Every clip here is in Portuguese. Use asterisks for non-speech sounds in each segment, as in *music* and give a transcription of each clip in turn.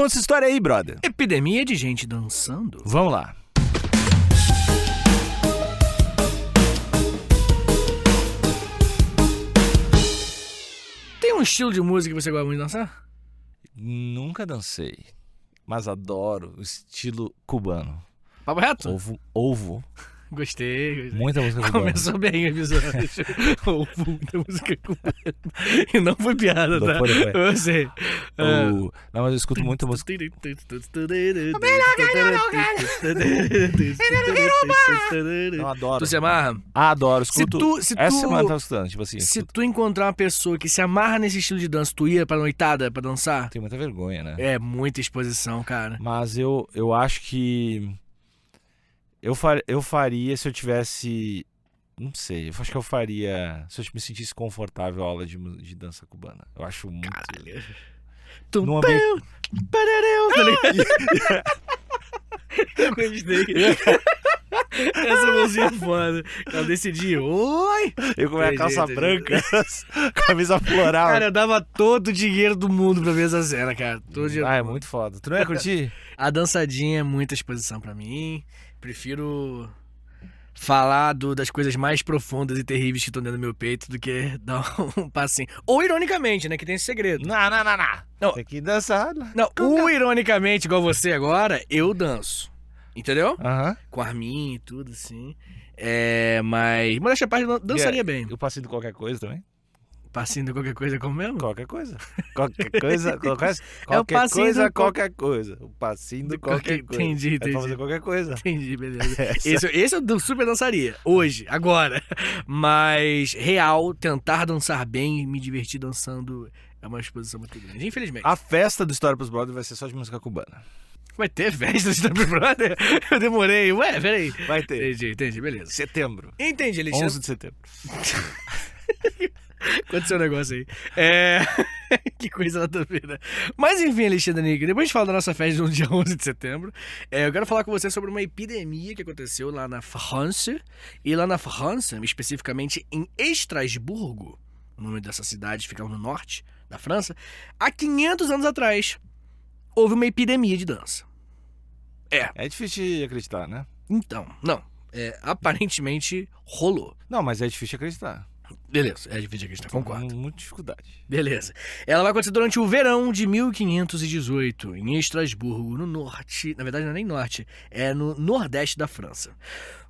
conta essa história aí, brother. Epidemia de gente dançando. Vamos lá. Tem um estilo de música que você gosta muito de dançar? Nunca dancei, mas adoro o estilo cubano. Papo reto? Ovo, ovo. Gostei, gostei. Muita música cubana. Começou bem o episódio. Ouve *laughs* muita música cubana. E não foi piada, Não tá? foi, não foi. Eu sei. Ah. O- Não, mas eu escuto muita música. Eu adoro. Tu se amarra? Adoro, Se escuto. tu, se Essa tu, semana eu tava escutando, tipo assim. se escuto- tu encontrar uma pessoa que se amarra nesse estilo de dança, tu ia pra noitada pra dançar? Tenho muita vergonha, né? É muita exposição, cara. Mas eu, eu acho que. Eu, far, eu faria se eu tivesse. Não sei, eu acho que eu faria. Se eu me sentisse confortável a aula de, de dança cubana. Eu acho muito. Caralho. Tum, Num ambiente- tá ligado? Eu gostei. Essa música é foda. Ela decidiu. Oi! Eu com a minha calça entendi. branca, *laughs* camisa floral. Cara, eu dava todo o dinheiro do mundo pra ver essa cena, cara. Todo dinheiro ah, do é muito foda. Tu não ia curtir? *laughs* A dançadinha é muita exposição pra mim. Prefiro falar do- das coisas mais profundas e terríveis que estão dentro do meu peito do que *laughs* dar um passinho. Ou ironicamente, né? Que tem esse segredo. não, não, não, não. Não. Tem que dançar. Não, o ironicamente, igual você agora, eu danço. Entendeu? Aham. Com arminha e tudo, assim. É, mas. Modéstia à parte, eu dançaria bem. Eu passei de qualquer coisa também? Passinho de qualquer coisa como mesmo? Qualquer coisa. Qualquer coisa, *laughs* qualquer, É o qualquer passinho coisa, do qual- qualquer coisa. O passinho do qualquer coisa. Entendi, É entendi. pra fazer qualquer coisa. Entendi, beleza. *laughs* Essa- Esse, esse eu super dançaria. Hoje, agora. *laughs* Mas, real, tentar dançar bem e me divertir dançando é uma exposição muito grande. Infelizmente. A festa do História pros Brothers vai ser só de música cubana. Vai ter festa de Big Brother? Eu demorei. Ué, peraí. Vai ter. Entendi, entendi, beleza. Setembro. Entendi, Alexandre. 11 de setembro. Aconteceu um negócio aí. É. *laughs* que coisa nada a ver, né? Mas enfim, Alexandre Nick, depois de falar da nossa festa no dia *laughs* 11 de setembro, é, eu quero falar com você sobre uma epidemia que aconteceu lá na França. E lá na França, especificamente em Estrasburgo, o nome dessa cidade fica no norte da França, há 500 anos atrás, houve uma epidemia de dança. É difícil de acreditar, né? Então, não. É, aparentemente rolou. Não, mas é difícil acreditar. Beleza, é difícil acreditar, concordo. Com muita dificuldade. Beleza. Ela vai acontecer durante o verão de 1518, em Estrasburgo, no norte. Na verdade, não é nem norte, é no nordeste da França.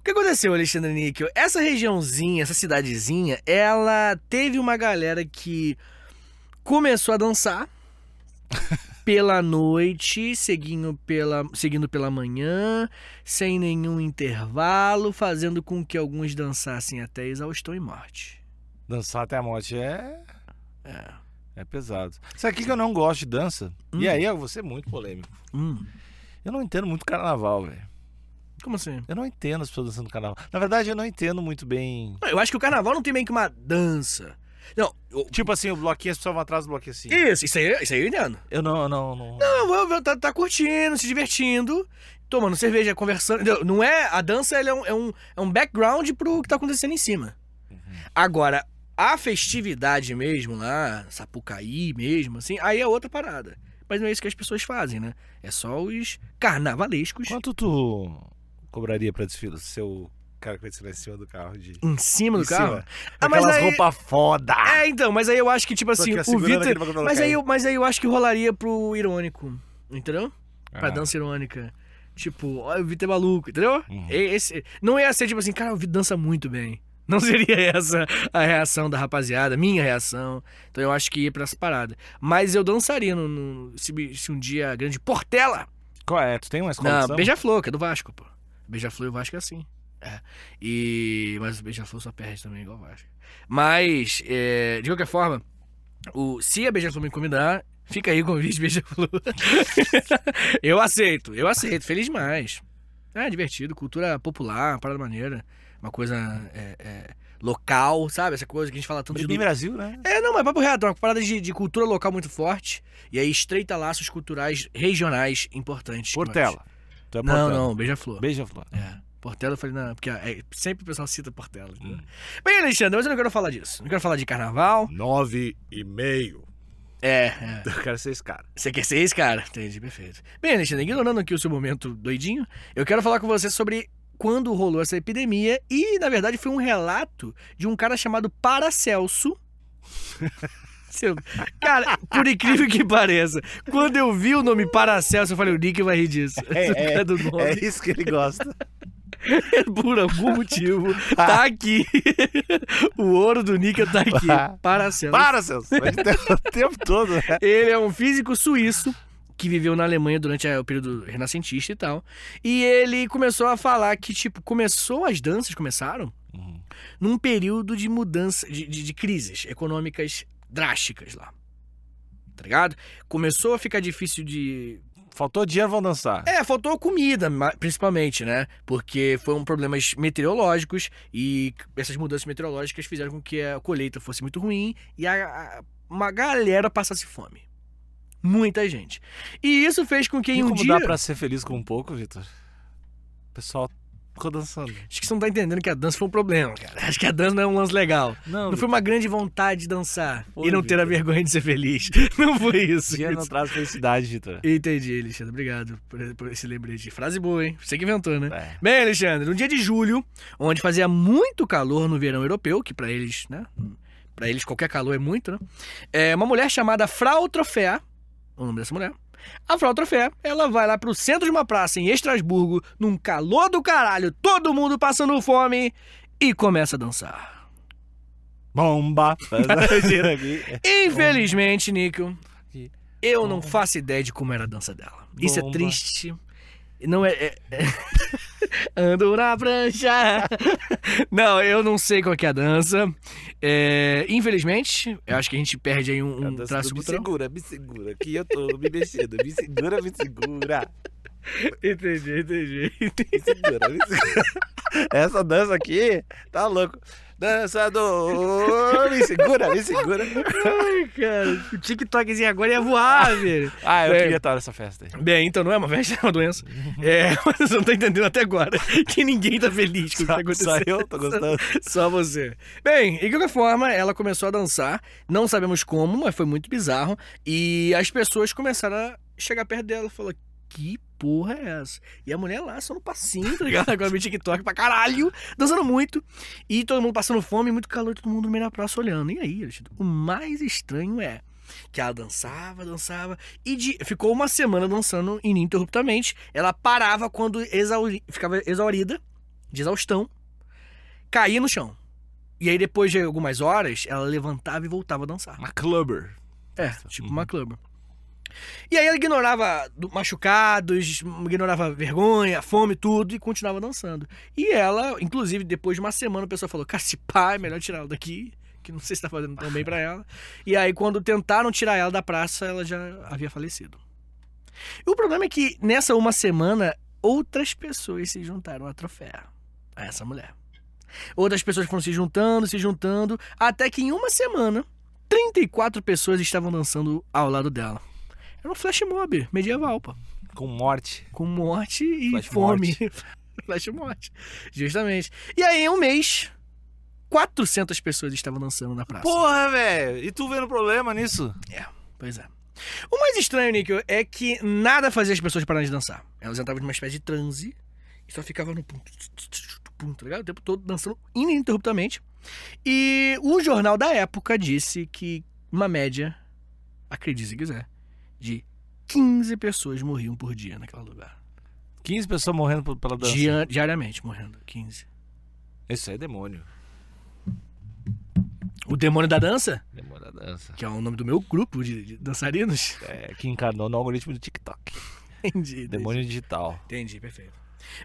O que aconteceu, Alexandre Níquel? Essa regiãozinha, essa cidadezinha, ela teve uma galera que começou a dançar *laughs* pela noite, seguindo pela, seguindo pela manhã, sem nenhum intervalo, fazendo com que alguns dançassem até exaustão e morte. Dançar até a morte é. É. É pesado. Sabe o que eu não gosto de dança? Hum. E aí eu vou ser muito polêmico. Hum, Eu não entendo muito carnaval, velho. como assim? Eu não entendo as pessoas dançando carnaval. Na verdade, eu não entendo muito bem. Eu acho que o carnaval não tem meio que uma dança. Não, eu- Tipo assim, o bloquinho, as pessoas vão atrás do bloquinho assim. isso, isso aí, isso aí eu entendo. Eu não, não, não. Não, vou- vou- tá, tá curtindo, se divertindo, tomando cerveja, conversando. Não é. A dança ela é, um, é, um, é um background pro que tá acontecendo em cima. Agora, a festividade mesmo lá, Sapucaí mesmo, assim, aí é outra parada. Mas não é isso que as pessoas fazem, né? É só os carnavalescos Quanto tu cobraria pra desfile? Seu cara que vai desfilar em cima do carro de. em cima do Em carro. cima. Ah, mas Aquelas aí- roupas foda! É, então, mas aí eu acho que, tipo assim, que o Vitor. Mas aí, eu, mas aí eu acho que rolaria pro irônico. Entendeu? Pra Ah. dança irônica. Tipo, olha, o Vitor é maluco, entendeu? Uhum. Esse, não ia ser tipo assim, cara, o Vitor dança muito bem. Não seria essa a reação da rapaziada, minha reação. Então eu acho que ia pra essa parada. Mas eu dançaria no, no- se, se um dia a grande Portela. Qual é? Tu tem uma escola Não? Beija-Flor, que é do Vasco, pô. Beija-Flor e o Vasco é assim. É. E. Mas o Beija-Flor só perde também, igual o Vasco. Mas, é, de qualquer forma, o, se a Beija-Flor me convidar, fica aí o convite, Beija-Flor. *laughs* eu aceito, eu aceito. Feliz demais. É divertido, cultura popular, parada maneira. Uma coisa é, é, local, sabe? Essa coisa que a gente fala tanto de. Bem Brasil, né? É, não, mas papo reto, uma parada de, de cultura local muito forte. E aí estreita laços culturais regionais importantes. Portela. Tu é Não, Portela. não, beija-flor. Beija-flor. É. Portela eu falei, não, porque é, sempre o pessoal cita Portela. entendeu? Hum. Bem, Alexandre, mas eu não quero falar disso. Não quero falar de carnaval. Nove e meio. É, é. Eu quero ser esse cara. Você quer ser esse cara? Entendi, perfeito. Bem, Alexandre, ignorando aqui o seu momento doidinho, eu quero falar com você sobre quando rolou essa epidemia e, na verdade, foi um relato de um cara chamado Paracelso. *laughs* Cara, por incrível que pareça, quando eu vi o nome Paracelso, eu falei, o Nick vai rir disso. É, *laughs* é. É isso que ele gosta. *laughs* Por algum motivo, tá aqui. o ouro do Nickel tá aqui. Paracelso. Para, Celso. Vai ter o tempo todo, né? Ele é um físico suíço que viveu na Alemanha durante a- o período renascentista e tal. E ele começou a falar que, tipo, começou as danças, começaram Uhum. num período de mudança, de, de- de crises econômicas drásticas lá. Tá ligado? Começou a ficar difícil de. Faltou dinheiro, vão dançar. É, faltou comida, principalmente, né? Porque foram problemas meteorológicos e essas mudanças meteorológicas fizeram com que a colheita fosse muito ruim e a- a- uma galera passasse fome. Muita gente. E isso fez com que E em um como dia. dá pra ser feliz com um pouco, Vitor? O pessoal ficou dançando. Acho que você não tá entendendo que a dança foi um problema, cara. Acho que a dança não é um lance legal. Não, Não foi uma grande vontade de dançar Foi, e não ter a Vitor. vergonha de ser feliz. *laughs* Não foi isso. dinheiro não traz felicidade, Vitor. Entendi, Alexandre. Obrigado por, por esse lembrete. Frase boa, hein? Você que inventou, né? É. Bem, Alexandre, no dia de julho, onde fazia muito calor no verão europeu, que pra eles, né? Pra eles qualquer calor é muito, né? É uma mulher chamada Frau Trofea, o nome dessa mulher. A Frau Trofea, ela vai lá pro centro de uma praça em Estrasburgo, num calor do caralho, todo mundo passando fome, e começa a dançar. Bomba! *laughs* Infelizmente, Nico, eu não faço ideia de como era a dança dela. Isso é triste. Não é. é- é- *laughs* *laughs* Ando na prancha. Não, eu não sei qual que é a dança. É, infelizmente, eu acho que a gente perde aí um, um traço do me segura, me segura, que eu tô me mexendo. Me segura, me segura. Entendi, entendi. Me segura, me segura. Essa dança aqui, tá louco. Dançador, me segura, me segura. Ai, cara, o TikTokzinho agora ia voar, velho. Ah, eu É. queria estar nessa festa aí. Bem, então não é uma festa, é uma doença. É, *laughs* mas eu não tô entendendo até agora que ninguém tá feliz com o que tá Só, acontecendo. só eu tô gostando. *laughs* Só você. Bem, e de qualquer forma, ela começou a dançar. Não sabemos como, mas foi muito bizarro. E as pessoas começaram a chegar perto dela e falar: Que porra é essa? E a mulher lá só no passinho, tá ligado? Agora no TikTok pra caralho, dançando muito. E todo mundo passando fome, muito calor, todo mundo no meio da praça olhando. E aí, o mais estranho é que ela dançava, dançava, e de- ficou uma semana dançando ininterruptamente. Ela parava quando exauri- ficava exaurida, de exaustão, caía no chão. E aí, depois de algumas horas, ela levantava e voltava a dançar. Uma clubber. É, tipo uma clube. E aí ela ignorava do- machucados, ignorava vergonha, fome, tudo, e continuava dançando. E ela, inclusive, depois de uma semana, o pessoal falou: Cara, se pá, é melhor tirar ela daqui, que não sei se tá fazendo tão bem pra *laughs* ela. E aí, quando tentaram tirar ela da praça, ela já havia falecido. E o problema é que nessa uma semana, outras pessoas se juntaram à troféu, a essa mulher. Outras pessoas foram se juntando, se juntando, até que em uma semana, 34 pessoas estavam dançando ao lado dela. Era um flash mob medieval, pô. Com morte. Com morte e Flash fome. *laughs* flash morte. Justamente. E aí, em um mês, 400 pessoas estavam dançando na praça. Porra, velho. E tu vendo problema nisso? Pois é. O mais estranho, Nico, é que nada fazia as pessoas pararem de dançar. Elas entravam numa espécie de transe e só ficavam no pum, pum, tá ligado? O tempo todo dançando ininterruptamente. E o jornal da época disse que uma média, acredite se quiser, de 15 pessoas morriam por dia naquele lugar. 15 pessoas morrendo pela dança. Dia- diariamente morrendo, 15. Isso aí é demônio. O Demônio da Dança, Demônio da dança. que é o nome do meu grupo de, de dançarinos. É, que encarnou no algoritmo do TikTok. *laughs* Entendi. entendi. Demônio digital. Entendi, perfeito.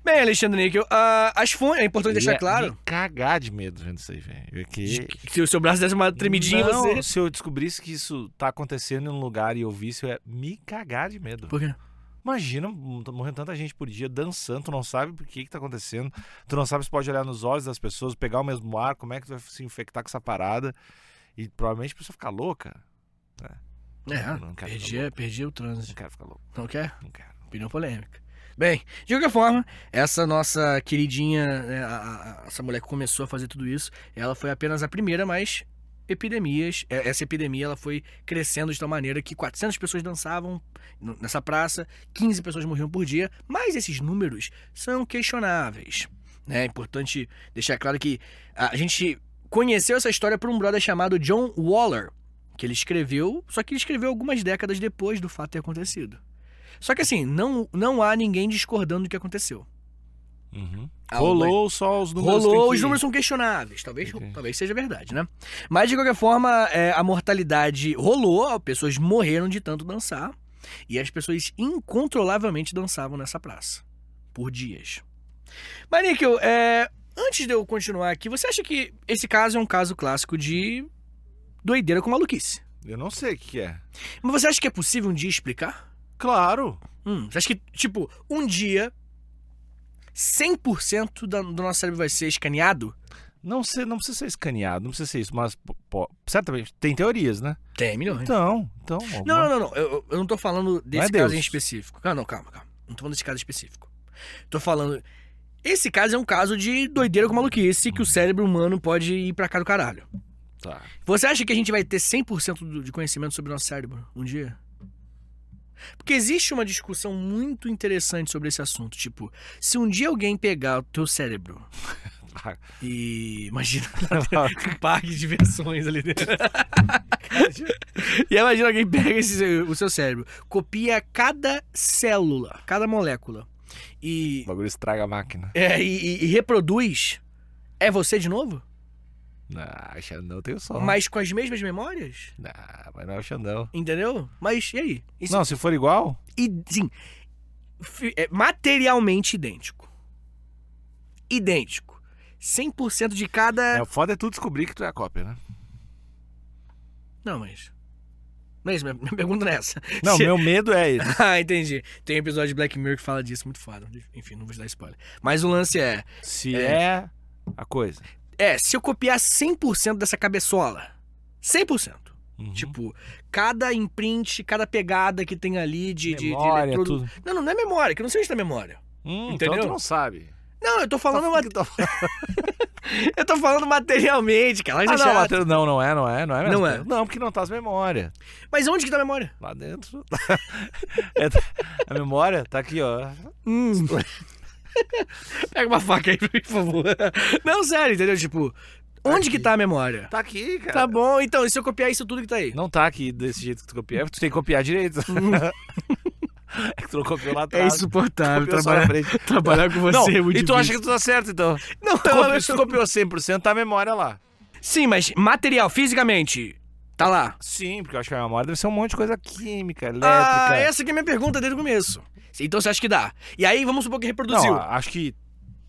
Bem, Alexandre Níquel, ah, as fontes. É importante Eu deixar claro. me cagar de medo vendo isso aí, velho. Que- Se o seu braço desse uma tremidinha, Não, você. se eu descobrisse que isso tá acontecendo em um lugar e eu visse, eu ia me cagar de medo. Por quê? Imagina, morrendo tanta gente por dia dançando, tu não sabe por que que tá acontecendo, tu não sabe se pode olhar nos olhos das pessoas, pegar o mesmo ar, como é que tu vai se infectar com essa parada, e provavelmente a pessoa ficar louca. É, não quero perdi, perdi o Não trânsito. quero ficar louco, Não quer? não quero. Opinião polêmica. Bem, de qualquer forma, essa nossa queridinha, né, a- a- essa mulher que começou a fazer tudo isso, ela foi apenas a primeira, mas epidemias. É, Essa epidemia ela foi crescendo de tal maneira que 400 pessoas dançavam nessa praça, 15 pessoas morriam por dia, mas esses números são questionáveis. né? É importante deixar claro que a gente conheceu essa história por um brother chamado John Waller, que ele escreveu, só que ele escreveu algumas décadas depois do fato ter acontecido. Só que assim, não, não há ninguém discordando do que aconteceu. Uhum. Rolou só os números. Rolou, tem os que- números são questionáveis. Talvez, Ok. talvez seja verdade, né? Mas de qualquer forma, é, a mortalidade rolou, pessoas morreram de tanto dançar. E as pessoas incontrolavelmente dançavam nessa praça. Por dias. Mas, Níquel, é, antes de eu continuar aqui, você acha que esse caso é um caso clássico de doideira com maluquice? Eu não sei o que que é. Mas você acha que é possível um dia explicar? Claro. Hum, você acha que, tipo, um dia 100% da- do nosso cérebro vai ser escaneado? Não, sei, não precisa ser escaneado, não precisa ser isso, mas pô, certamente tem teorias, né? Tem milhões. Então, então. Não, alguma- não, não, não. Eu, eu não tô falando desse é caso Deus. em específico. Não, não, calma, calma. Não tô falando desse caso específico. Tô falando. Esse caso é um caso de doideira com maluquice que o cérebro humano pode ir pra cá do caralho. Tá. Você acha que a gente vai ter 100% do- de conhecimento sobre o nosso cérebro um dia? Porque existe uma discussão muito interessante sobre esse assunto. Tipo, se um dia alguém pegar o teu cérebro *laughs* e. Imagina *laughs* *laughs* um parque de diversões ali dentro. e imagina alguém pega esse, o seu cérebro, copia cada célula, cada molécula e, o bagulho estraga a máquina. é, e, e- e reproduz. É você de novo? Não, Xandão tem o som. Mas com as mesmas memórias? Não, mas não é o Xandão. Entendeu? Mas e aí? Isso- Não, se for igual, E, sim, é materialmente idêntico. Idêntico. 100% de cada. é, o foda é tu descobrir que tu é a cópia, né? Não, mas. Isso, minha, minha pergunta não é essa. Não, *laughs* Se- meu medo é esse. *laughs* ah, entendi. Tem um episódio de Black Mirror que fala disso, muito foda. Enfim, não vou te dar spoiler. Mas o lance é: Se É. é, a coisa. É, se eu copiar 100% dessa cabeçola, 100%. Uhum. Tipo, cada imprint, cada pegada que tem ali de, de- de, Memória, eletrodo- tudo. Não, não, não é memória, que eu não sei onde tá memória. Hum, Entendeu? Então tu não sabe. Não, eu tô falando, que tá *laughs* eu tô falando materialmente, cara. Mas, Ah, é não, não, não é, não é, não é mesmo. Não é. Não, porque não tá as memórias. mas onde que tá a memória? Lá dentro. *laughs* É, a memória tá aqui, ó. Hum. *laughs* Pega uma faca aí, por favor. Não, sério, entendeu? Tipo, onde que tá a memória? Tá aqui, cara. Tá bom, então, e se eu copiar isso tudo que tá aí? Não tá aqui desse jeito que tu copiou. Tu tem que copiar direito. *laughs* é que tu não copiou lá É atrás. insuportável Copiou só na trabalhar, trabalhar com você. Não, é muito e tu acha que tu tá certo, então. Não, Tu se tu copiou 100%, tá a memória lá. Sim, mas material, fisicamente, tá lá. Sim, porque eu acho que a memória deve ser um monte de coisa química, elétrica. Ah, essa que é a minha pergunta desde o começo. Então você acha que dá? E aí, vamos supor que reproduziu. Não, acho que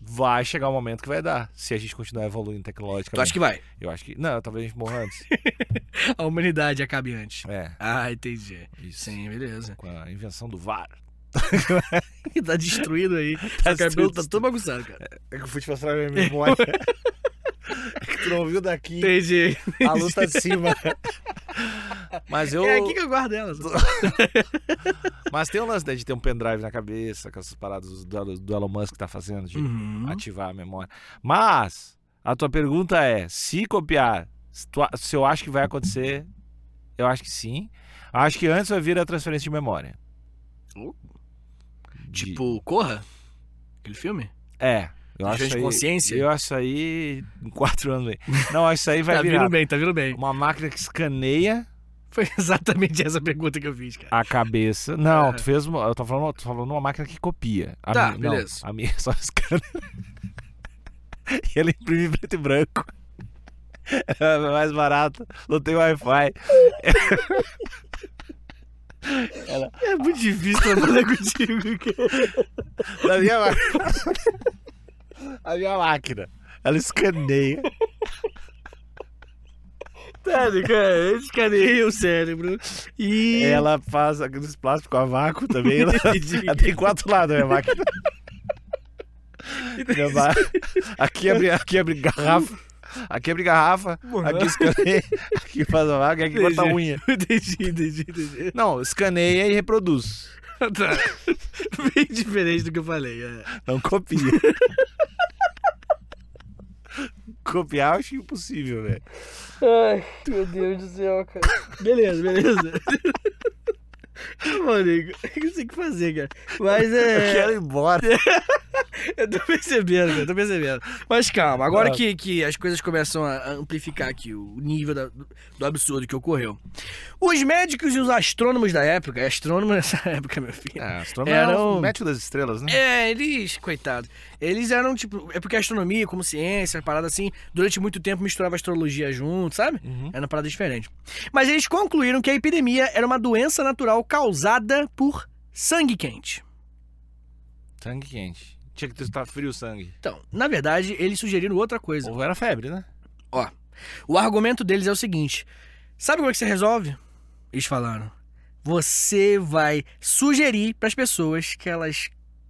vai chegar um momento que vai dar. Se a gente continuar evoluindo tecnologicamente. tu acha que vai? Eu acho que. Não, talvez a gente morra antes. *laughs* A humanidade acabe antes. É, Ah, entendi. isso. Sim, beleza. Com a invenção do VAR. *laughs* tá destruído aí. Tá o cabelo tá todo bagunçado, cara. É que eu fui te mostrar minha memória. *laughs* é *laughs* que tu não viu daqui. Entendi. A luz tá de cima. Mas eu. É aqui que eu guardo elas. *laughs* Mas tem um lance né, de ter um pendrive na cabeça, com essas paradas do, do Elon Musk que tá fazendo, de Uhum. ativar a memória. Mas, a tua pergunta é: se copiar, se, tu se eu acho que vai acontecer, eu acho que sim. Acho que antes vai vir a transferência de memória. Uh. De- Tipo, Corra? Aquele filme? É. Eu acho de aí, consciência? Eu acho aí em quatro anos aí. Não, acho isso aí vai tá virar vindo bem, tá vindo bem. uma máquina que escaneia Foi *laughs* exatamente essa pergunta que eu fiz, cara. a cabeça. Não, É. tu fez uma. Eu tô falando, tô falando uma máquina que copia. A Tá, minha- não, beleza. a minha *laughs* só escaneia. *laughs* e ela imprime preto e branco. É mais barato, não tem Wi-Fi. É muito difícil trabalhar contigo, cara. A minha máquina. A minha máquina. Ela escaneia. *laughs* Tá, cara, escaneia o cérebro e... Ela faz aqueles plásticos a vácuo também. Ela, *laughs* Entendi. ela tem quatro lados a minha máquina. Aqui abre, aqui abre garrafa. Aqui abre garrafa. Aqui escaneia. Aqui faz a vaga. Aqui corta a unha. Entendi, entendi, entendi. Não, escaneia e reproduz. *laughs* Tá. Bem diferente do que eu falei. É. Não copia. Copiar eu acho impossível, velho. Ai, meu Deus do céu, cara. Beleza, beleza. *laughs* Mano, o que você tem que fazer, cara? Mas Eu é. quero ir embora. *laughs* *laughs* Eu tô percebendo, cara, tô percebendo. Mas calma, agora Ah. que, que as coisas começam a amplificar aqui o nível da- do, do absurdo que ocorreu. Os médicos e os astrônomos da época, astrônomo nessa *laughs* época, meu filho. É, astronomia é Eram- o médico das estrelas, né? É, eles, coitado. Eles eram tipo. É porque a astronomia, como ciência, parada assim, durante muito tempo misturava astrologia junto, sabe? Uhum. Era uma parada diferente. Mas eles concluíram que a epidemia era uma doença natural causada por sangue quente. Sangue quente. Tinha que estar frio o sangue. Então, na verdade, eles sugeriram outra coisa. Ou era febre, né? Ó, o argumento deles é o seguinte: sabe como é que você resolve? Eles falaram. Você vai sugerir para as pessoas que elas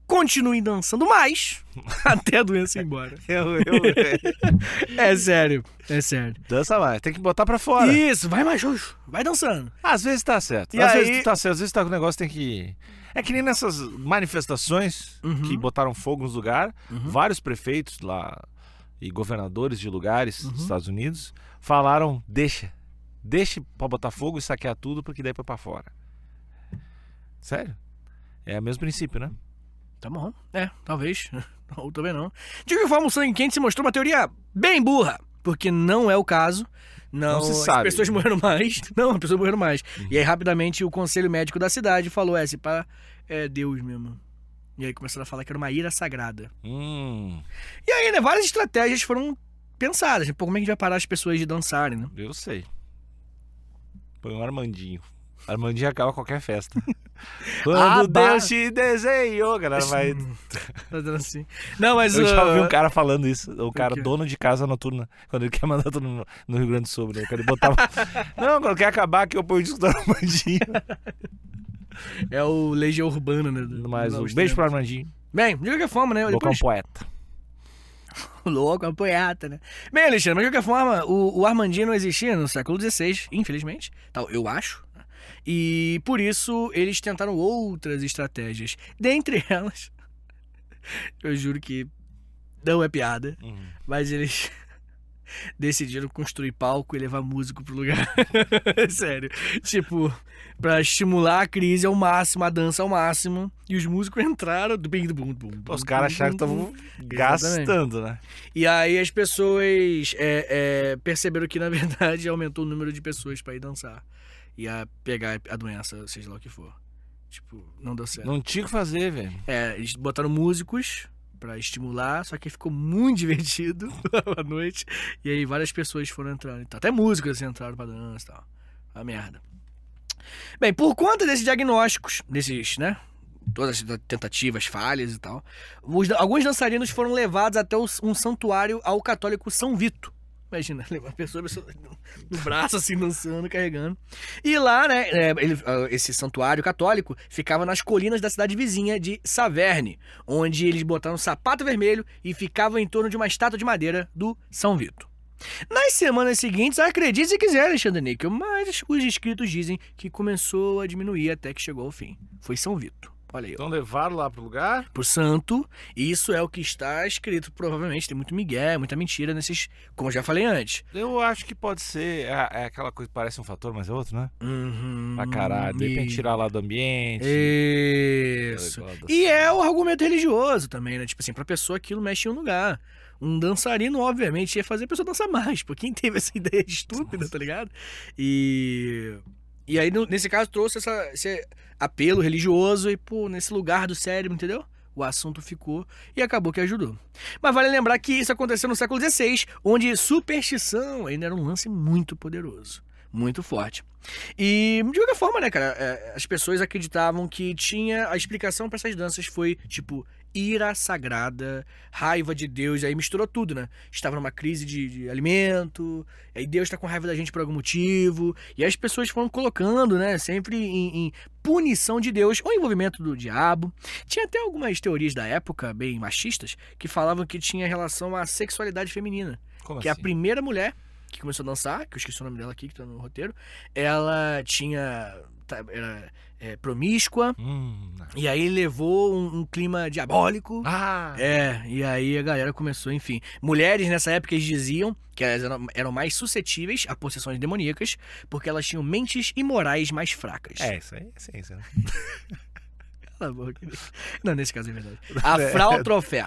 continuem dançando mais *laughs* até a doença ir embora. *laughs* Eu, eu, É sério, é sério. Dança mais, tem que botar pra fora. Isso, vai mais, Jojo. Vai dançando. Às vezes tá certo. E às aí- vezes tá certo, às vezes tá com o negócio tem que. É que nem nessas manifestações Uhum. que botaram fogo nos lugares, Uhum. vários prefeitos lá e governadores de lugares Uhum. dos Estados Unidos falaram: deixa, deixa pra botar fogo e saquear tudo, porque daí põe pra fora. Sério? É o mesmo princípio, né? Tá bom. É, talvez. *laughs* Ou também não. De qualquer forma, o sangue quente se mostrou uma teoria bem burra. Porque não é o caso. Não, Não se as sabe. pessoas morreram mais. *laughs* Não, as pessoas morreram mais. E aí, rapidamente, o conselho médico da cidade falou: é, se pá, é Deus mesmo. E aí começaram a falar que era uma ira sagrada. Hum, E aí, né, várias estratégias foram pensadas. Pô, como é que a gente vai parar as pessoas de dançarem, né? eu sei. Põe um Armandinho. Armandinho acaba qualquer festa. *laughs* Quando Ah. Deus te desenhou, a galera vai. Fazendo *laughs* assim. Não, mas. Eu já ouvi um cara falando isso. O cara, quê? dono de casa noturna, quando ele *laughs* quer mandar todo mundo no Rio Grande do Sul, né? Quando ele botava. Não, quando quer acabar, que eu ponho o disco do Armandinho. É o Legião Urbana, né? do- Mas um beijo pro. Armandinho. Bem, de qualquer forma, né? Colocar Depois um poeta. Louco, é uma poeta, né? Bem, Alexandre, mas de qualquer forma, o, o Armandinho não existia no século XVI, infelizmente, tal, eu acho. E por isso eles tentaram outras estratégias. Dentre *laughs* elas, eu juro que não é piada, Uhum. mas eles *laughs* decidiram construir palco e levar músico pro lugar. *laughs* Sério. Tipo, pra estimular a crise ao máximo, a dança ao máximo. E os músicos entraram. do bim, do bum, bum, Os caras acharam que estavam gastando, né? E aí as pessoas é, é, perceberam que, na verdade, aumentou o número de pessoas pra ir dançar. E a pegar a doença, seja lá o que for. Tipo, não deu certo. Não tinha o que fazer, velho. É, eles botaram músicos pra estimular, só que ficou muito *laughs* divertido *laughs* à noite. E aí várias pessoas foram entrando. e tal. Até músicos assim, entraram pra dança e tal. A merda. Bem, por conta desses diagnósticos, desses, né? Todas as tentativas, falhas e tal, os- alguns dançarinos foram levados até um santuário ao católico São Vito. Imagina, *laughs* levar a pessoa, a pessoa no- braço, assim, dançando, carregando. E lá, né, é, ele- ah, esse santuário católico ficava nas colinas da cidade vizinha de Saverne, onde eles botaram um sapato vermelho e ficavam em torno de uma estátua de madeira do São Vito. Nas semanas seguintes, acredite se quiser, Alexandre Níquel, mas os escritos dizem que começou a diminuir até que chegou ao fim. Foi São Vito. Olha aí. Então levaram lá pro lugar. Pro santo, e isso é o que está escrito. Provavelmente tem muito migué, muita mentira nesses. Como eu já falei antes. Eu acho que pode ser. É, é aquela coisa que parece um fator, mas é outro, né? Uhum, Pra caralho. De repente tirar lá do ambiente. Isso. E é o argumento religioso também, né? Tipo assim, pra pessoa aquilo mexe em um lugar. Um dançarino, obviamente, ia fazer a pessoa dançar mais. Pô, quem teve essa *laughs* ideia estúpida, tá ligado? E. E aí, nesse caso, trouxe essa- esse apelo religioso e, pô, nesse lugar do cérebro, entendeu? O assunto ficou e acabou que ajudou. Mas vale lembrar que isso aconteceu no século XVI, onde superstição ainda era um lance muito poderoso, muito forte. E, de qualquer forma, né, cara, é, as pessoas acreditavam que tinha. A explicação para essas danças foi, tipo, ira sagrada, raiva de Deus, aí misturou tudo, né? Estava numa crise de, de alimento, aí Deus tá com raiva da gente por algum motivo, e as pessoas foram colocando, né, sempre em, em punição de Deus ou envolvimento do diabo. Tinha até algumas teorias da época, bem machistas, que falavam que tinha relação à sexualidade feminina Como que a assim? primeira mulher que começou a dançar, que eu esqueci o nome dela aqui, que tá no roteiro, ela tinha tá- era é, promíscua. Hum, não. E aí levou um, um clima diabólico. Ah, É, e aí a galera começou, enfim. Mulheres nessa época eles diziam que elas eram, eram mais suscetíveis a possessões demoníacas porque elas tinham mentes e morais mais fracas. é, isso aí é ciência, né? Cala a boca. Não, nesse caso é verdade. *laughs* A Frau Trofé.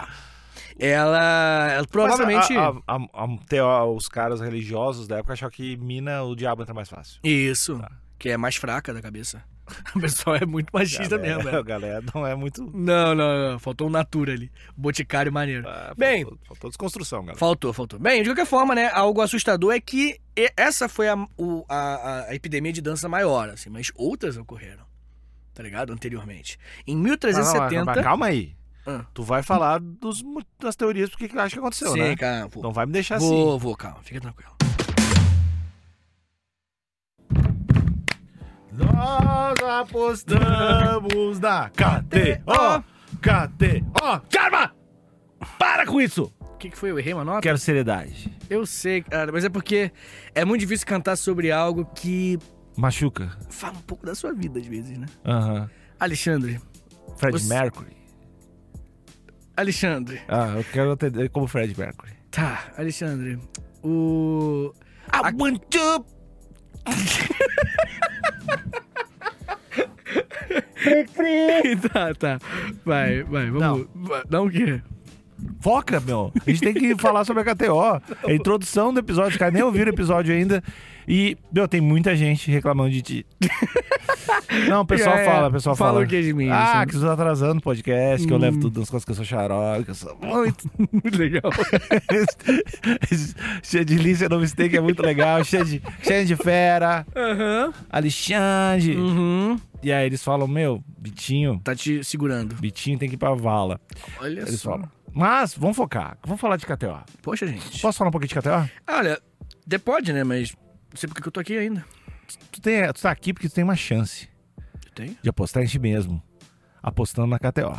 Ela, ela provavelmente. A- a- a- os caras religiosos da época achavam que mina o diabo entra mais fácil. Isso. Tá. Que é mais fraca da cabeça. *laughs* O pessoal é muito machista galera, mesmo, né? A *laughs* galera não é muito. Não, não, não. Faltou um natura ali. Boticário maneiro. Ah, Bem- faltou, faltou desconstrução, galera. Faltou, faltou. Bem, de qualquer forma, né? Algo assustador é que essa foi a, o- a- a epidemia de dança maior, assim, mas outras ocorreram. Tá ligado? Anteriormente. Em Não, não, 1370. mas calma aí. Ah. Tu vai falar dos, das teorias porque que acha que aconteceu, Sim, né? cara. Vou, Não vai me deixar assim. vou, vou, calma. Fica tranquilo. Nós apostamos na KTO. KTO. Karma! Para com isso! O que, que foi? Eu errei uma nota? Quero seriedade. Eu sei, cara, mas é porque é muito difícil cantar sobre algo que Machuca. fala um pouco da sua vida às vezes, né? Aham. Alexandre. Fred Você- Mercury. Alexandre. Ah, eu quero atender como Fred Mercury. Tá, Alexandre. O. I want you. *laughs* *laughs* tá, tá. Vai, vai, vamos. Vai, Dá um quê? Foca, meu. A gente tem que falar sobre a KTO. É a introdução do episódio, os caras nem ouviram o episódio ainda. E, meu, tem muita gente reclamando de ti. Não, o pessoal É, fala, o pessoal fala. fala o que de mim, Ah, assim? que você tá atrasando o podcast, que eu Hum. levo tudo nas coisas que eu sou xarope, que eu sou muito. Muito legal. *laughs* cheio de Lícia no mistake é muito legal. Cheio de, cheio de fera. Aham. Alexandre. Uhum. E aí eles falam, meu, Bitinho, Tá te segurando. Bitinho tem que ir pra vala. Olha Eles só. falam. Mas, vamos focar. Vamos falar de KTO. Poxa, gente. Posso falar um pouquinho de KTO? Olha, até pode, né? Mas não sei porque que eu tô aqui ainda. Tu, tem, tu tá aqui porque tu tem uma chance Eu tenho? de apostar em ti mesmo. Apostando na KTO.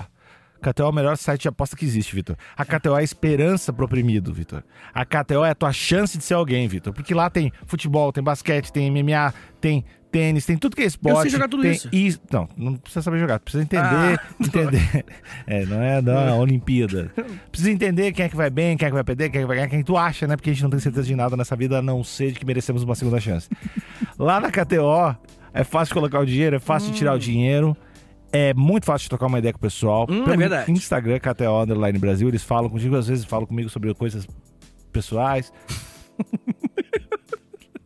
KTO é o melhor site de aposta que existe, Vitor. A KTO é a esperança pro oprimido, Vitor. A KTO é a tua chance de ser alguém, Vitor. Porque lá tem futebol, tem basquete, tem MMA, tem tênis, tem tudo que é esporte. Eu sei jogar tudo tem isso. Não, não precisa saber jogar. Precisa entender, Ah. *laughs* entender. É, não é da *laughs* Olimpíada. Precisa entender quem é que vai bem, quem é que vai perder, quem é que vai ganhar, quem tu acha, né? Porque a gente não tem certeza de nada nessa vida, a não ser de que merecemos uma segunda chance. *laughs* Lá na KTO, é fácil colocar o dinheiro, é fácil de tirar o dinheiro. É muito fácil de trocar uma ideia com o pessoal. Hum, é Pelo verdade. Instagram, KTO Underline Brasil, eles falam contigo, às vezes falam comigo sobre coisas pessoais.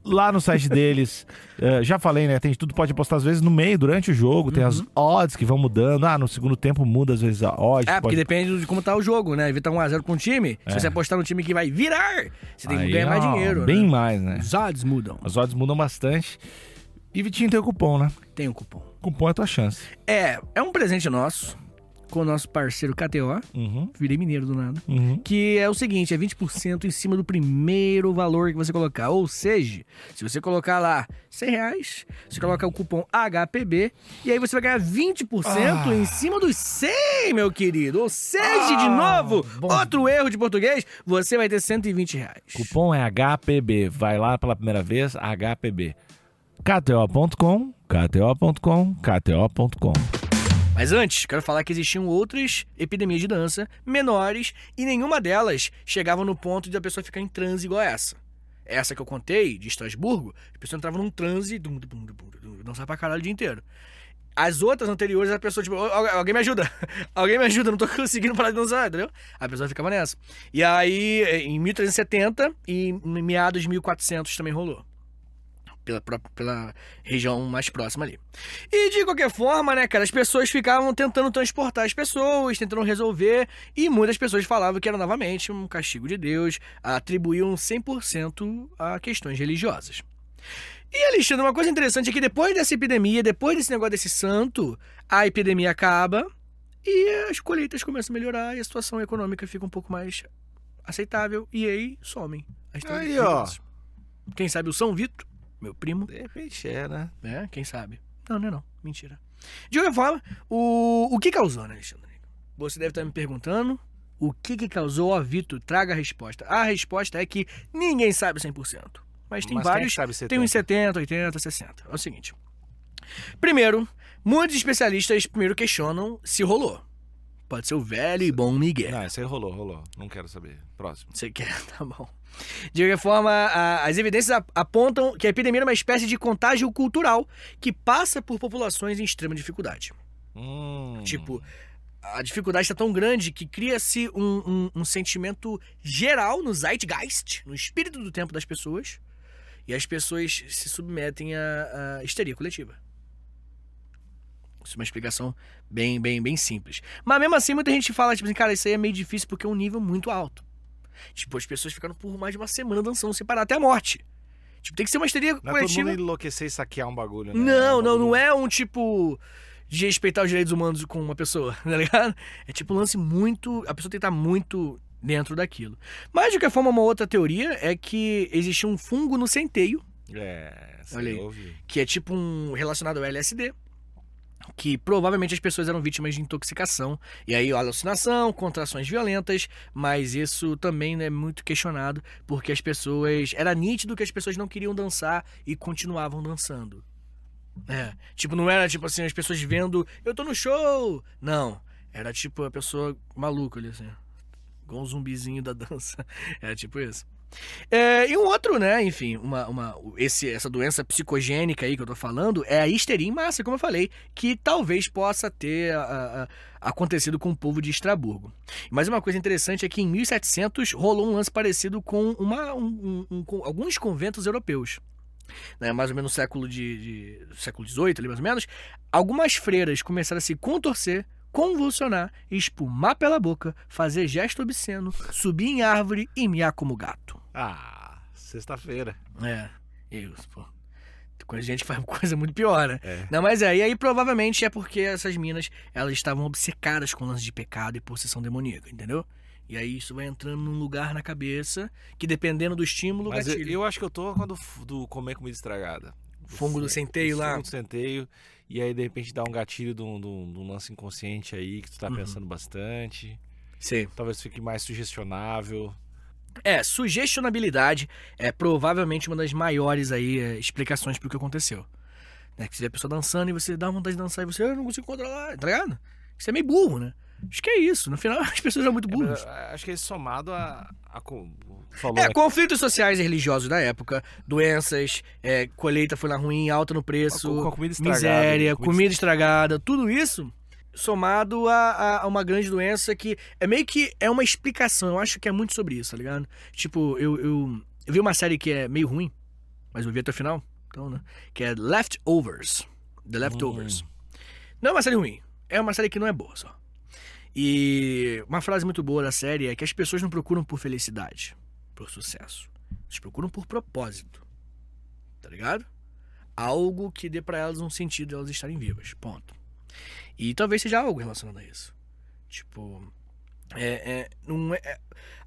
Lá no site deles, *laughs* eh, já falei, né? Tem tudo, pode apostar às vezes no meio, durante o jogo, tem as odds que vão mudando. Ah, no segundo tempo muda às vezes a odd. É, porque pode... depende de como tá o jogo, né? Evita 1x0 com um time. Se É. você apostar no time que vai virar, você tem que Aí, ganhar mais dinheiro. Bem né? mais, né? Os odds mudam. As odds mudam bastante. E Vitinho tem o cupom, né? Tem um cupom. Cupom é tua chance. É, é um presente nosso com o nosso parceiro KTO. Uhum, Virei mineiro do nada. uhum. Que é o seguinte, é 20% em cima do primeiro valor que você colocar. Ou seja, se você colocar lá 100 reais, você coloca o cupom HPB e aí você vai ganhar 20% Ah. em cima dos 100, meu querido. Ou seja, de Ah, novo, bom. outro erro de português, você vai ter 120 reais. Cupom é HPB. Vai lá pela primeira vez, HPB. KTO.com, KTO.com, KTO.com. Mas antes, quero falar que existiam outras epidemias de dança menores e nenhuma delas chegava no ponto de a pessoa ficar em transe igual essa. Essa que eu contei, de Estrasburgo, a pessoa entrava num transe, dançava pra caralho o dia inteiro. As outras anteriores, a pessoa, tipo, "Al- al- alguém me ajuda, *laughs* alguém me ajuda, não tô conseguindo parar de dançar, entendeu? A pessoa ficava nessa. E aí, em 1370 e meados de 1400 também rolou. Pela, pela região mais próxima ali. E de qualquer forma, né, cara, as pessoas ficavam tentando transportar as pessoas, tentando resolver, e muitas pessoas falavam que era novamente um castigo de Deus, atribuíam 100% a questões religiosas. E Alexandre, uma coisa interessante é que depois dessa epidemia, depois desse negócio desse santo, a epidemia acaba e as colheitas começam a melhorar e a situação econômica fica um pouco mais aceitável e aí somem. as Aí, ó. Quem sabe o São Vitor, meu primo, De repente é, né? né? Quem sabe? Não, não é não. Mentira. De qualquer forma, o, o que causou, né, Alexandre? Você deve estar me perguntando o que, que causou, ó, Vitor, traga a resposta. A resposta é que ninguém sabe 100%. Mas tem Mas é vários, sabe tem uns 70? 70, 80, 60. É o seguinte. Primeiro, muitos especialistas primeiro questionam se rolou. Pode ser o velho e bom Miguel. Não, isso aí rolou, rolou. Não quero saber. Próximo. Você quer? *laughs* Tá bom. De qualquer forma, a- as evidências ap- apontam que a epidemia é uma espécie de contágio cultural que passa por populações em extrema dificuldade. Hum. Tipo, a dificuldade está tão grande que cria-se um, um- um sentimento geral no zeitgeist, no espírito do tempo das pessoas, e as pessoas se submetem à, à histeria coletiva. Isso é uma explicação bem, bem, bem simples. Mas mesmo assim, muita gente fala, tipo assim, cara, isso aí é meio difícil porque é um nível muito alto. Tipo, as pessoas ficaram por mais de uma semana dançando sem parar até a morte. Tipo, tem que ser uma histeria Não é todo coletiva. mundo enlouquecer e saquear um bagulho, né? Não, um não, não bagulho- é um tipo de respeitar os direitos humanos com uma pessoa, *laughs* tá ligado? É tipo um lance muito. A pessoa tem que estar muito dentro daquilo. Mas, de qualquer forma, uma outra teoria é que existe um fungo no centeio, É, Olha aí. ouve. que é tipo um relacionado ao LSD. Que provavelmente as pessoas eram vítimas de intoxicação. E aí, alucinação, contrações violentas. Mas isso também é muito questionado, porque as pessoas. Era nítido que as pessoas não queriam dançar e continuavam dançando. É. Tipo, não era tipo assim, as pessoas vendo, eu tô no show! Não. Era tipo a pessoa maluca ali, assim. Igual um zumbizinho da dança. Era *laughs* tipo isso. É, e um outro, né, enfim, uma, uma, esse, essa doença psicogênica aí que eu tô falando é a histeria em massa, como eu falei, que talvez possa ter a- a- acontecido com o povo de Estraburgo. Mas uma coisa interessante é que em 1700 rolou um lance parecido com, uma, um- um- com alguns conventos europeus. Né, mais ou menos no século de, de século XVIII, ali mais ou menos, algumas freiras começaram a se contorcer, convulsionar, espumar pela boca, fazer gesto obsceno, subir em árvore e miar como gato. Ah, sexta-feira. É, isso, pô. Quando a gente faz coisa muito pior, né? É. Não, mas é, e aí provavelmente é porque essas minas, elas estavam obcecadas com lance de pecado e possessão demoníaca, entendeu? E aí isso vai entrando num lugar na cabeça que dependendo do estímulo, Mas eu, eu acho que eu tô quando f- do comer comida estragada. Fungo do centeio lá. Fungo do centeio. E aí, de repente, dá um gatilho de um, de um- de um lance inconsciente aí que tu tá Uhum. pensando bastante. Sim. Talvez fique mais sugestionável. É, sugestionabilidade é provavelmente uma das maiores aí é, explicações pro que aconteceu. Né? Que você vê a pessoa dançando e você dá vontade de dançar e você, eu não consigo controlar, tá ligado? Isso é meio burro, né? Acho que é isso. No final, *laughs* as pessoas são muito É, burras. ah, acho que é somado a. a co- falou, É, conflitos sociais e religiosos da época, doenças, é, colheita foi lá ruim, alta no preço, Com- com comida miséria, comida comida estragada, tudo isso somado a, a- uma grande doença que é meio que é uma explicação. Eu acho que é muito sobre isso, tá ligado? Tipo, eu, eu, eu vi uma série que é meio ruim, mas eu vi até o final, então, né? Que é Leftovers. The Leftovers. Não é uma série ruim, é uma série que não é boa só. E uma frase muito boa da série é que as pessoas não procuram por felicidade, por sucesso. Elas procuram por propósito. Tá ligado? Algo que dê pra elas um sentido de elas estarem vivas. Ponto. E talvez seja algo relacionado a isso. Tipo, é, é, não é, é-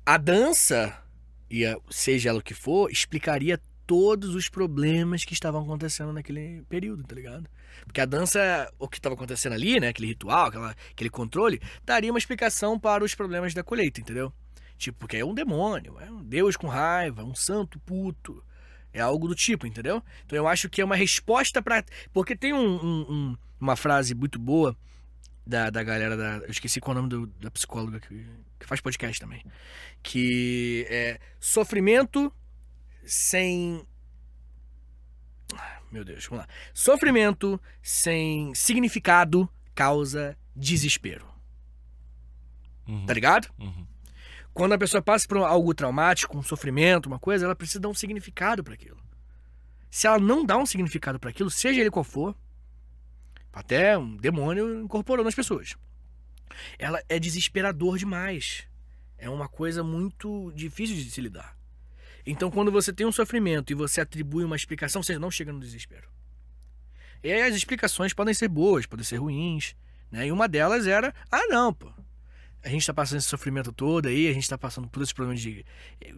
a dança, e a- seja ela o que for, explicaria todos os problemas que estavam acontecendo naquele período, tá ligado? Porque a dança, o que estava acontecendo ali, né? Aquele ritual, aquela, aquele controle, daria uma explicação para os problemas da colheita, entendeu? Tipo, porque é um demônio, é um deus com raiva, um santo puto. É algo do tipo, entendeu? Então eu acho que é uma resposta para Porque tem um- um- um- uma frase muito boa da, da galera da. Eu esqueci qual é o nome do- da psicóloga que, que faz podcast também. Que é sofrimento sem. Ah, Meu Deus, vamos lá. Sofrimento sem significado causa desespero. Uhum, Tá ligado? uhum. Quando a pessoa passa por algo traumático, um sofrimento, uma coisa, ela precisa dar um significado para aquilo. Se ela não dá um significado para aquilo, seja ele qual for, até um demônio incorporou nas pessoas. Ela é desesperador demais. É uma coisa muito difícil de se lidar. Então, quando você tem um sofrimento e você atribui uma explicação, você não chega no desespero. E aí as explicações podem ser boas, podem ser ruins, né? E uma delas era: ah, não, pô. A gente tá passando esse sofrimento todo aí, a gente tá passando por esses problemas de,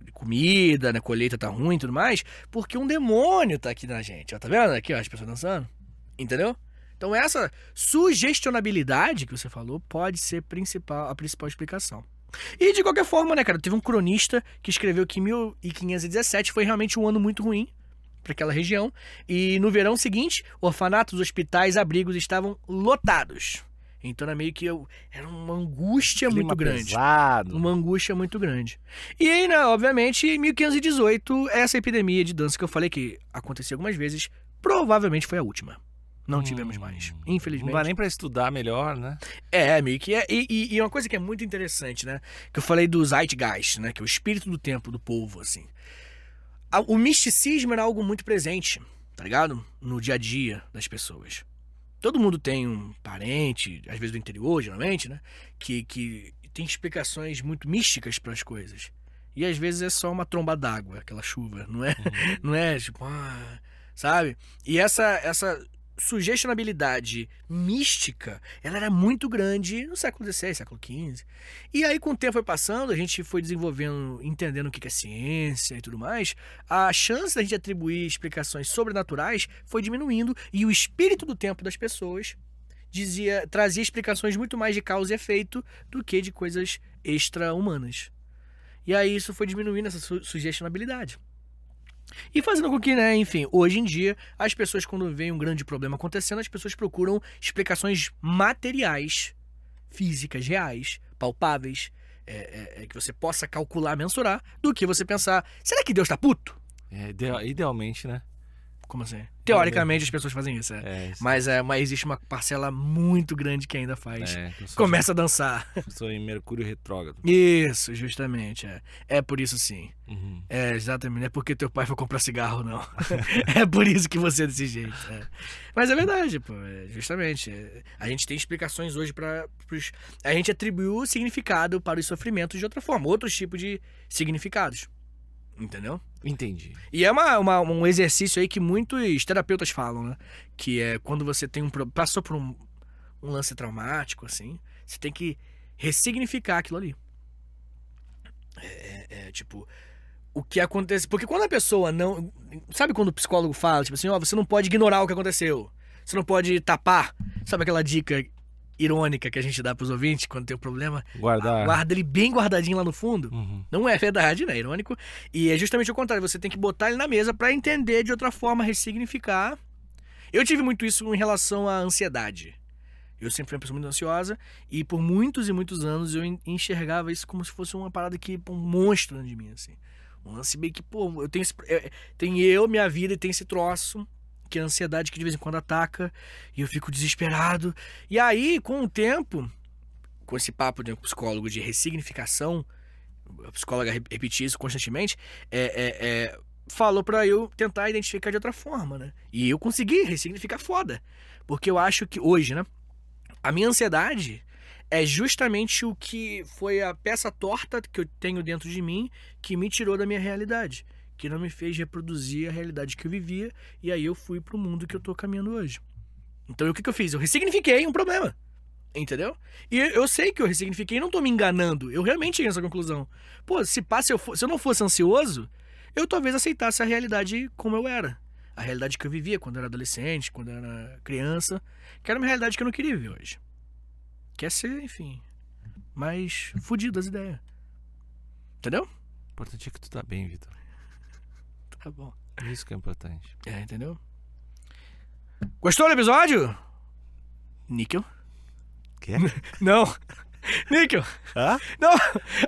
de comida, né? Colheita tá ruim e tudo mais, porque um demônio tá aqui na gente. Ó, tá vendo aqui, ó, as pessoas dançando? Entendeu? Então essa sugestionabilidade que você falou pode ser principal, a principal explicação. E de qualquer forma, né, cara, teve um cronista que escreveu que 1517 foi realmente um ano muito ruim para aquela região. E no verão seguinte, orfanatos, hospitais, abrigos estavam lotados. Então era meio que eu, era uma angústia Clima muito grande. pesado. Uma angústia muito grande. E aí, né, obviamente, em 1518, essa epidemia de dança que eu falei que acontecia algumas vezes, provavelmente foi a última. Não tivemos mais, Não infelizmente. dá nem pra estudar melhor, né? É, meio que é. E, e- uma coisa que é muito interessante, né? Que eu falei do Zeitgeist, né? Que é o espírito do tempo do povo, assim. O misticismo era algo muito presente, tá ligado? No dia a dia das pessoas. Todo mundo tem um parente, às vezes do interior, geralmente, né? Que, que tem explicações muito místicas para as coisas. E às vezes é só uma tromba d'água, aquela chuva, não é? *laughs* Não é tipo, ah, sabe? E essa essa sugestionabilidade mística, ela era muito grande no século XVI, século XV. E aí, com o tempo foi passando, a gente foi desenvolvendo, entendendo o que é ciência e tudo mais, a chance da gente atribuir explicações sobrenaturais foi diminuindo e o espírito do tempo das pessoas dizia trazia explicações muito mais de causa e efeito do que de coisas extra-humanas. E aí isso foi diminuindo essa su sugestionabilidade. E fazendo com que, né, enfim, hoje em dia, as pessoas, quando veem um grande problema acontecendo, as pessoas procuram explicações materiais, físicas, reais, palpáveis, é, é, é, que você possa calcular, mensurar, do que você pensar, será que Deus tá puto? É, idea- idealmente, né? Como assim? Teoricamente as pessoas fazem isso, é. É, isso- Mas, é, mas existe uma parcela muito grande que ainda faz. é, sou, Começa a dançar. sou em Mercúrio retrógrado. Isso, justamente. É, é por isso sim. Uhum. É, exatamente. Não é porque teu pai foi comprar cigarro, não. *laughs* é por isso que você é desse jeito. é. Mas é verdade, pô. é, justamente. é. a gente tem explicações hoje para A gente atribuiu significado para os sofrimentos de outra forma, outros tipos de significados. Entendeu? Entendi. E é uma, uma- um exercício aí que muitos terapeutas falam, né? Que é quando você tem um passou por um, um lance traumático, assim, você tem que ressignificar aquilo ali. É, é- é, tipo, o que acontece. Porque quando a pessoa não. Sabe quando o psicólogo fala, tipo assim, ó, você não pode ignorar o que aconteceu. Você não pode tapar. Sabe aquela dica irônica que a gente dá pros ouvintes quando tem um problema? Guardar. Guarda ele bem guardadinho lá no fundo. Uhum. Não é verdade, né? Irônico. E é justamente o contrário. Você tem que botar ele na mesa pra entender de outra forma, ressignificar. Eu tive muito isso em relação à ansiedade. Eu sempre fui uma pessoa muito ansiosa e por muitos e muitos anos eu en- enxergava isso como se fosse uma parada que um monstro dentro de mim, assim. Um lance meio que, pô, eu tenho esse, é, tem eu, minha vida e tem esse troço que é a ansiedade que de vez em quando ataca e eu fico desesperado. E aí, com o tempo, com esse papo de um psicólogo de ressignificação, a psicóloga re- repetia isso constantemente, é, é, é, falou pra eu tentar identificar de outra forma, né? E eu consegui ressignificar foda. Porque eu acho que hoje, né? A minha ansiedade é justamente o que foi a peça torta que eu tenho dentro de mim que me tirou da minha realidade. Que não me fez reproduzir a realidade que eu vivia. E aí eu fui pro mundo que eu tô caminhando hoje. Então o que, que eu fiz? Eu ressignifiquei um problema. Entendeu? E eu sei que eu ressignifiquei não tô me enganando. Eu realmente cheguei nessa conclusão. Pô, se, se, eu, fo- se eu não fosse ansioso, eu talvez aceitasse a realidade como eu era. A realidade que eu vivia quando eu era adolescente, quando eu era criança. Que era uma realidade que eu não queria viver hoje. Quer ser, enfim, mais fudido das ideias. Entendeu? O importante é que tu tá bem, Vitor. Tá bom. Isso que é importante. É, entendeu? Gostou do episódio? Níquel? Quê? *laughs* Não. Níquel. Hã? Não.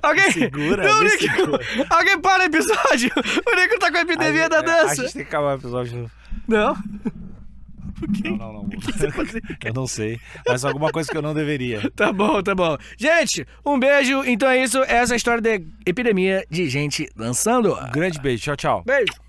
Alguém. Segura, Não, me Níquel. segura. Alguém para o episódio. O Níquel tá com a epidemia da A dança. gente tem que acabar o episódio. Não. Não, não, *laughs* não. Eu não sei. Mas alguma coisa que eu não deveria. Tá bom, tá bom. Gente, um beijo. Então é isso. Essa é a história da epidemia de gente dançando. Um grande beijo. Tchau, tchau. Beijo.